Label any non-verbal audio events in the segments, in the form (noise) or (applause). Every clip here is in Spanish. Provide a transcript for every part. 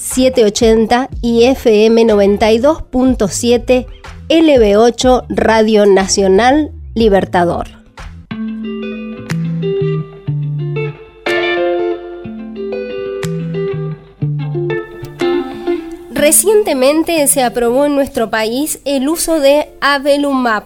780 y FM 92.7 LB8 Radio Nacional Libertador. Recientemente se aprobó en nuestro país el uso de Avelumab,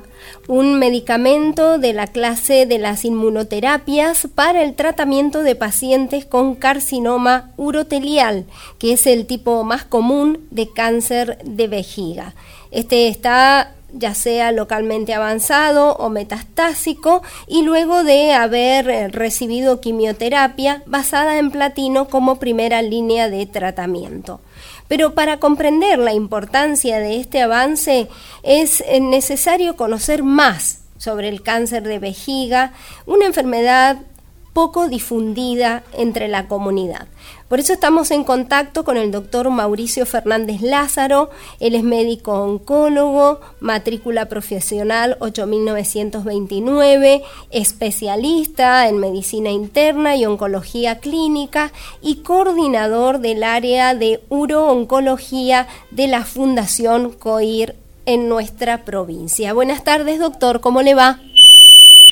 un medicamento de la clase de las inmunoterapias para el tratamiento de pacientes con carcinoma urotelial, que es el tipo más común de cáncer de vejiga. Este está ya sea localmente avanzado o metastásico, y luego de haber recibido quimioterapia basada en platino como primera línea de tratamiento. Pero para comprender la importancia de este avance es eh, necesario conocer más sobre el cáncer de vejiga, una enfermedad poco difundida entre la comunidad. Por eso estamos en contacto con el doctor Mauricio Fernández Lázaro, él es médico oncólogo, matrícula profesional 8929, especialista en medicina interna y oncología clínica y coordinador del área de urooncología de la Fundación COIR en nuestra provincia. Buenas tardes, doctor, ¿cómo le va?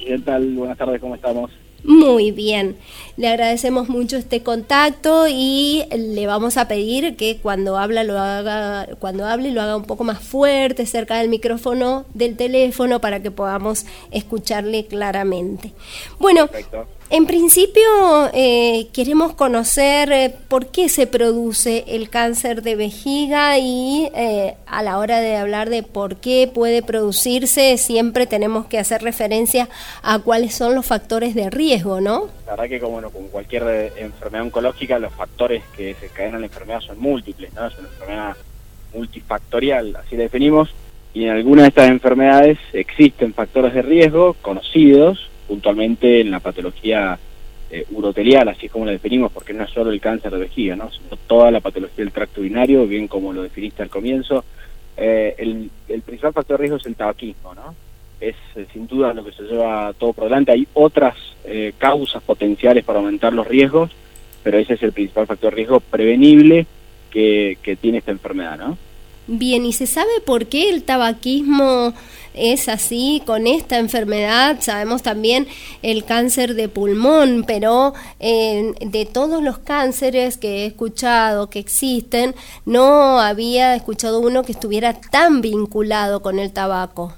¿Qué tal? Buenas tardes, ¿cómo estamos? Muy bien, le agradecemos mucho este contacto y le vamos a pedir que cuando habla lo haga, cuando hable lo haga un poco más fuerte, cerca del micrófono del teléfono para que podamos escucharle claramente. Bueno, en principio, eh, queremos conocer eh, por qué se produce el cáncer de vejiga y eh, a la hora de hablar de por qué puede producirse, siempre tenemos que hacer referencia a cuáles son los factores de riesgo, ¿no? La verdad que como con cualquier enfermedad oncológica, los factores que se caen en la enfermedad son múltiples, ¿no? Es una enfermedad multifactorial, así la definimos, y en algunas de estas enfermedades existen factores de riesgo conocidos, puntualmente en la patología eh, urotelial, así como la definimos, porque no es solo el cáncer de vejiga, ¿no? sino toda la patología del tracto urinario, bien como lo definiste al comienzo. Eh, el, principal factor de riesgo es el tabaquismo, ¿no? Es eh, sin duda lo que se lleva todo por delante. Hay otras causas potenciales para aumentar los riesgos, pero ese es el principal factor de riesgo prevenible que, que tiene esta enfermedad, ¿no? Bien, ¿y se sabe por qué el tabaquismo es así con esta enfermedad? Sabemos también el cáncer de pulmón, pero de todos los cánceres que he escuchado que existen, no había escuchado uno que estuviera tan vinculado con el tabaco.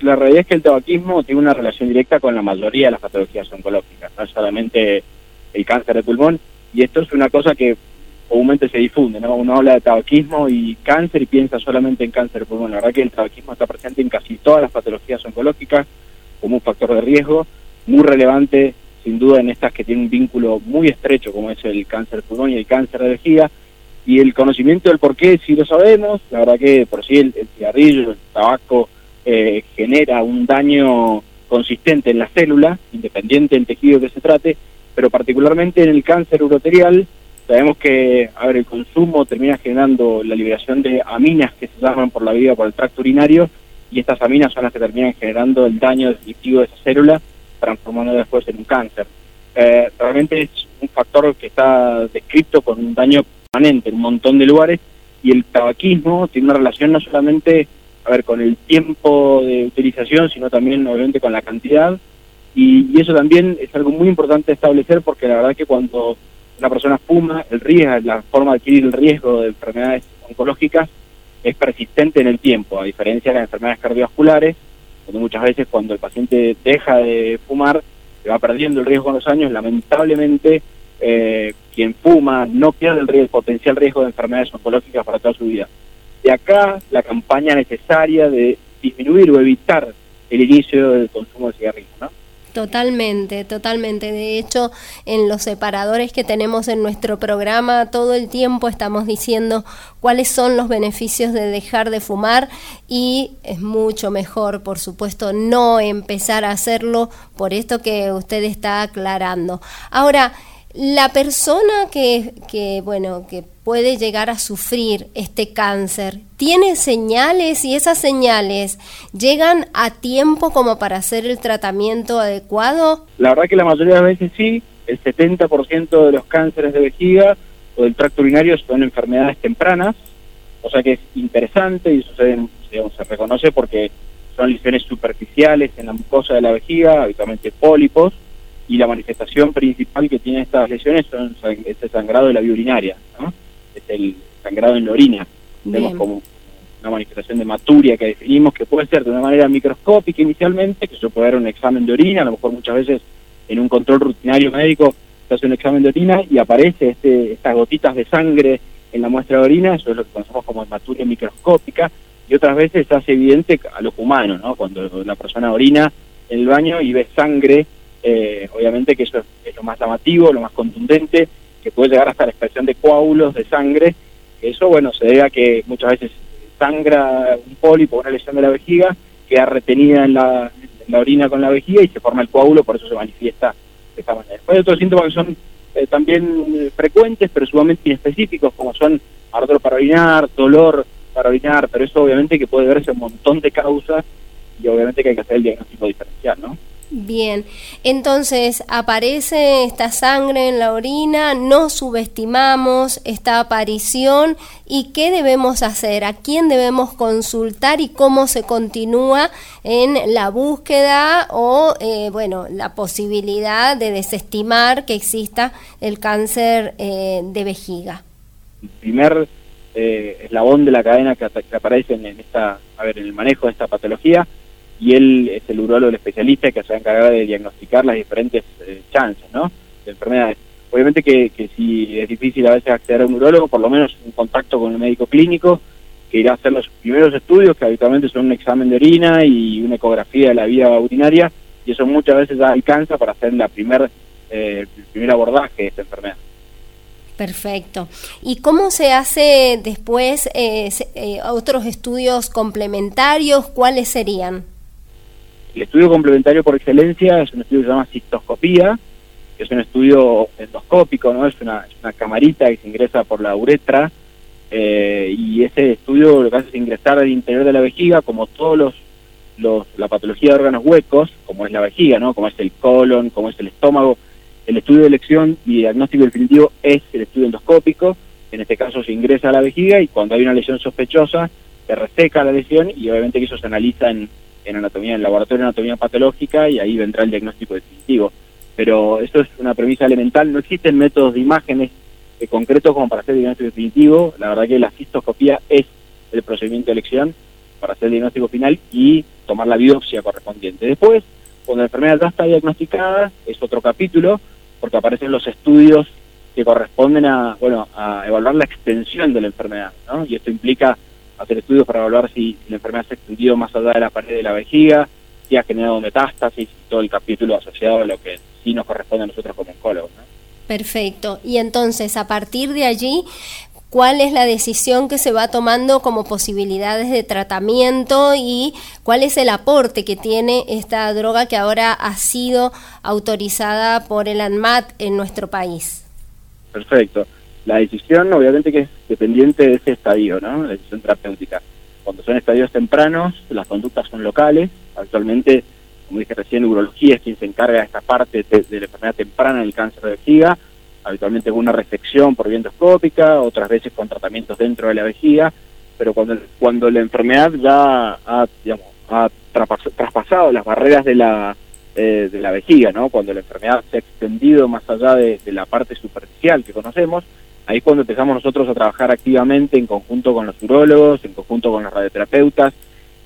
La realidad es que el tabaquismo tiene una relación directa con la mayoría de las patologías oncológicas, no solamente el cáncer de pulmón, y esto es una cosa que comúnmente se difunde, ¿no? Uno habla de tabaquismo y cáncer y piensa solamente en cáncer de pulmón. La verdad que el tabaquismo está presente en casi todas las patologías oncológicas como un factor de riesgo muy relevante, sin duda, en estas que tienen un vínculo muy estrecho, como es el cáncer de pulmón y el cáncer de vejiga. Y el conocimiento del por qué sí lo sabemos, la verdad que por sí el, cigarrillo, el tabaco, eh, genera un daño consistente en la célula, independiente del tejido que se trate, pero particularmente en el cáncer uroterial, Sabemos que, a ver, el consumo termina generando la liberación de aminas que se llaman por la vida por el tracto urinario y estas aminas son las que terminan generando el daño definitivo de esa célula, transformando después en un cáncer. Eh, realmente es un factor que está descrito con un daño permanente en un montón de lugares y el tabaquismo tiene una relación no solamente a ver con el tiempo de utilización, sino también obviamente con la cantidad y, y eso también es algo muy importante establecer porque la verdad que cuando una persona fuma, el riesgo, la forma de adquirir el riesgo de enfermedades oncológicas es persistente en el tiempo, a diferencia de las enfermedades cardiovasculares, donde muchas veces cuando el paciente deja de fumar, se va perdiendo el riesgo con los años, lamentablemente eh, quien fuma no pierde el, riesgo, potencial riesgo de enfermedades oncológicas para toda su vida. De acá la campaña necesaria de disminuir o evitar el inicio del consumo de cigarrillos, ¿no? Totalmente, totalmente. De hecho, en los separadores que tenemos en nuestro programa, todo el tiempo estamos diciendo cuáles son los beneficios de dejar de fumar y es mucho mejor, por supuesto, no empezar a hacerlo por esto que usted está aclarando. Ahora, la persona que, que, bueno, que puede llegar a sufrir este cáncer, ¿tiene señales y esas señales llegan a tiempo como para hacer el tratamiento adecuado? La verdad que la mayoría de las veces sí, el 70% de los cánceres de vejiga o del tracto urinario son enfermedades tempranas, o sea que es interesante y eso se, reconoce porque son lesiones superficiales en la mucosa de la vejiga, habitualmente pólipos, y la manifestación principal que tiene estas lesiones son, es el sangrado de la vía urinaria, ¿no? Es el sangrado en la orina. Vemos como una manifestación de maturia que definimos que puede ser de una manera microscópica inicialmente, que se puede dar un examen de orina, a lo mejor muchas veces en un control rutinario médico se hace un examen de orina y aparece este, estas gotitas de sangre en la muestra de orina, eso es lo que conocemos como maturia microscópica, y otras veces se hace evidente a los humanos, ¿no? cuando la persona orina en el baño y ve sangre eh, obviamente que eso es, lo más llamativo, lo más contundente, que puede llegar hasta la expresión de coágulos de sangre. Eso, bueno, se debe a que muchas veces sangra un pólipo, una lesión de la vejiga, queda retenida en la, orina con la vejiga y se forma el coágulo, por eso se manifiesta de esta manera. Después hay otros síntomas que son eh, también frecuentes, pero sumamente inespecíficos, como son ardor para orinar, dolor para orinar, pero eso obviamente que puede verse un montón de causas y obviamente que hay que hacer el diagnóstico diferencial, ¿no? Bien, entonces aparece esta sangre en la orina, no subestimamos esta aparición y qué debemos hacer, a quién debemos consultar y cómo se continúa en la búsqueda o, eh, bueno, la posibilidad de desestimar que exista el cáncer eh, de vejiga. El primer eh, eslabón de la cadena que, aparece en, esta, a ver, en el manejo de esta patología y él es el urólogo, el especialista que se va a encargar de diagnosticar las diferentes eh, chances ¿no? de enfermedades. Obviamente que, que, si es difícil a veces acceder a un urólogo, por lo menos un contacto con el médico clínico, que irá a hacer los primeros estudios, que habitualmente son un examen de orina y una ecografía de la vía urinaria, y eso muchas veces alcanza para hacer la primer, eh, el primer abordaje de esta enfermedad. Perfecto. ¿Y cómo se hace después eh, eh, otros estudios complementarios? ¿Cuáles serían? El estudio complementario por excelencia es un estudio que se llama cistoscopía, que es un estudio endoscópico, ¿no? Es una, camarita que se ingresa por la uretra eh, y ese estudio lo que hace es ingresar al interior de la vejiga, como todos los, los, la patología de órganos huecos, como es la vejiga, ¿no? Como es el colon, como es el estómago. El estudio de elección y diagnóstico definitivo es el estudio endoscópico. En este caso se ingresa a la vejiga y cuando hay una lesión sospechosa se reseca la lesión y obviamente que eso se analiza en en anatomía, en laboratorio de anatomía patológica y ahí vendrá el diagnóstico definitivo. Pero esto es una premisa elemental, no existen métodos de imágenes de concreto como para hacer diagnóstico definitivo, la verdad que la cistoscopía es el procedimiento de elección para hacer el diagnóstico final y tomar la biopsia correspondiente. Después, cuando la enfermedad ya está diagnosticada, es otro capítulo, porque aparecen los estudios que corresponden a, bueno, a evaluar la extensión de la enfermedad, ¿no? Y esto implica hacer estudios para evaluar si la enfermedad se ha extendido más allá de la pared de la vejiga, si ha generado metástasis y todo el capítulo asociado a lo que sí nos corresponde a nosotros como oncólogos. Perfecto. Y entonces, a partir de allí, cuál es la decisión que se va tomando como posibilidades de tratamiento y cuál es el aporte que tiene esta droga que ahora ha sido autorizada por el ANMAT en nuestro país. Perfecto. La decisión, obviamente, que es dependiente de ese estadio, ¿no? La decisión terapéutica. Cuando son estadios tempranos, las conductas son locales. Actualmente, como dije recién, urología es quien se encarga de esta parte de, la enfermedad temprana del cáncer de vejiga. Habitualmente con una resección por vía endoscópica, otras veces con tratamientos dentro de la vejiga. Pero cuando, cuando la enfermedad ya ha, digamos, ha traspasado las barreras de la eh, de la vejiga, ¿no? Cuando la enfermedad se ha extendido más allá de, de, la parte superficial que conocemos, Ahí es cuando empezamos nosotros a trabajar activamente en conjunto con los urólogos, en conjunto con los radioterapeutas,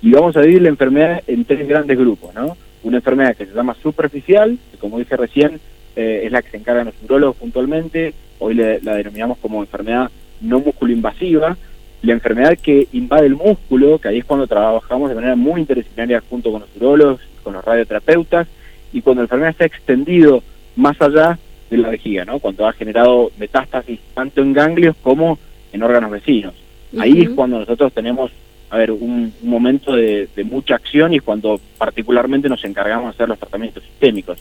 y vamos a dividir la enfermedad en tres grandes grupos, ¿no? Una enfermedad que se llama superficial, que como dije recién, eh, es la que se encargan los urólogos puntualmente, hoy la denominamos como enfermedad no músculo-invasiva, la enfermedad que invade el músculo, que ahí es cuando trabajamos de manera muy interdisciplinaria junto con los urólogos, con los radioterapeutas, y cuando la enfermedad se ha extendido más allá de la vejiga, ¿no? Cuando ha generado metástasis tanto en ganglios como en órganos vecinos. Ahí es cuando nosotros tenemos, a ver, un, momento de, mucha acción y es cuando particularmente nos encargamos de hacer los tratamientos sistémicos.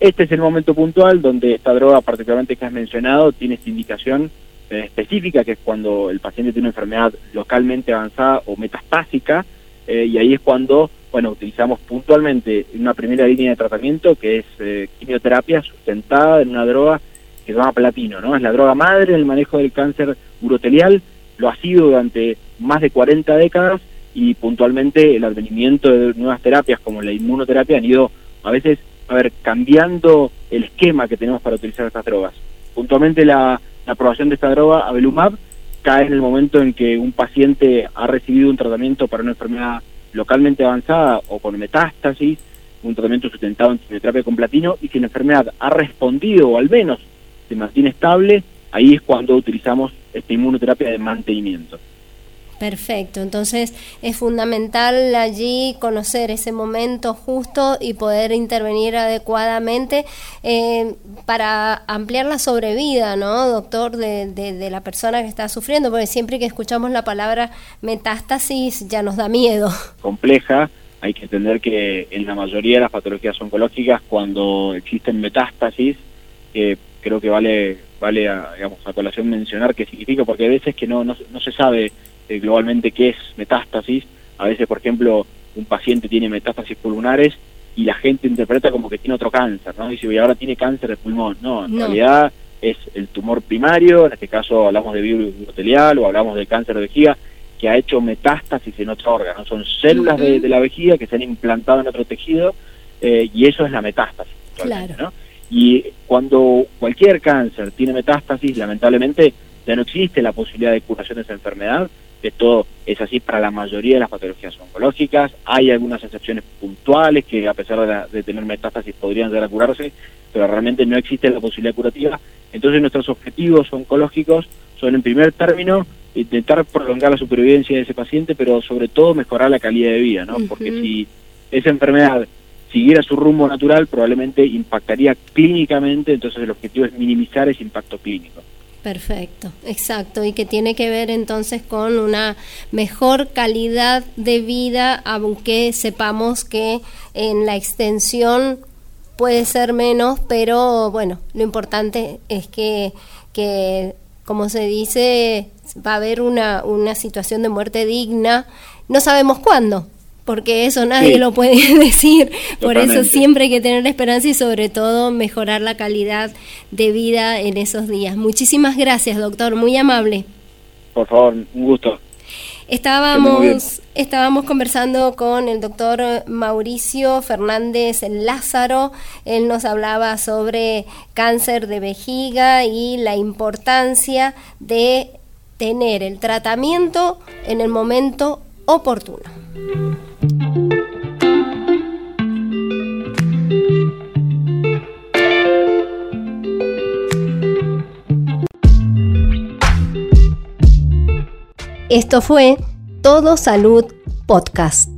Este es el momento puntual donde esta droga, particularmente que has mencionado, tiene esta indicación eh, específica, que es cuando el paciente tiene una enfermedad localmente avanzada o metastásica, eh, y ahí es cuando, bueno, utilizamos puntualmente una primera línea de tratamiento que es eh, quimioterapia sustentada en una droga que se llama platino, ¿no? Es la droga madre en el manejo del cáncer urotelial, lo ha sido durante más de 40 décadas y puntualmente el advenimiento de nuevas terapias como la inmunoterapia han ido a veces, a ver, cambiando el esquema que tenemos para utilizar estas drogas. Puntualmente la, la aprobación de esta droga, Abelumab, cae en el momento en que un paciente ha recibido un tratamiento para una enfermedad localmente avanzada o con metástasis, un tratamiento sustentado en quimioterapia con platino, y si la enfermedad ha respondido o al menos se mantiene estable, ahí es cuando utilizamos esta inmunoterapia de mantenimiento. Perfecto, entonces es fundamental allí conocer ese momento justo y poder intervenir adecuadamente eh, para ampliar la sobrevida, ¿no, doctor, de, de, la persona que está sufriendo? Porque siempre que escuchamos la palabra metástasis ya nos da miedo. Compleja, hay que entender que en la mayoría de las patologías oncológicas, cuando existen metástasis, eh, creo que vale vale a, digamos, a colación mencionar qué significa, porque hay veces que no, no, no se sabe eh, globalmente qué es metástasis. A veces, por ejemplo, un paciente tiene metástasis pulmonares y la gente interpreta como que tiene otro cáncer, ¿no? Dice, y ahora tiene cáncer de pulmón. No, en realidad es el tumor primario, en este caso hablamos de virus o hablamos de cáncer de vejiga, que ha hecho metástasis en otro órgano. Son células de, la vejiga que se han implantado en otro tejido eh, y eso es la metástasis. Claro. ¿no? Y cuando cualquier cáncer tiene metástasis, lamentablemente ya no existe la posibilidad de curación de esa enfermedad. Esto es así para la mayoría de las patologías oncológicas. Hay algunas excepciones puntuales que a pesar de, tener metástasis podrían llegar a curarse, pero realmente no existe la posibilidad curativa. Entonces nuestros objetivos oncológicos son en primer término intentar prolongar la supervivencia de ese paciente, pero sobre todo mejorar la calidad de vida, ¿no? Porque si esa enfermedad siguiera su rumbo natural, probablemente impactaría clínicamente, entonces el objetivo es minimizar ese impacto clínico. Perfecto, exacto, y que tiene que ver entonces con una mejor calidad de vida, aunque sepamos que en la extensión puede ser menos, pero bueno, lo importante es que, que como se dice, va a haber una, una situación de muerte digna, no sabemos cuándo, porque eso nadie lo puede (laughs) decir. Por eso siempre hay que tener esperanza y sobre todo mejorar la calidad de vida en esos días. Muchísimas gracias, doctor, muy amable. Por favor, un gusto. Estábamos, estábamos conversando con el doctor Mauricio Fernández Lázaro. Él nos hablaba sobre cáncer de vejiga y la importancia de tener el tratamiento en el momento oportuno. Esto fue Todo Salud Podcast.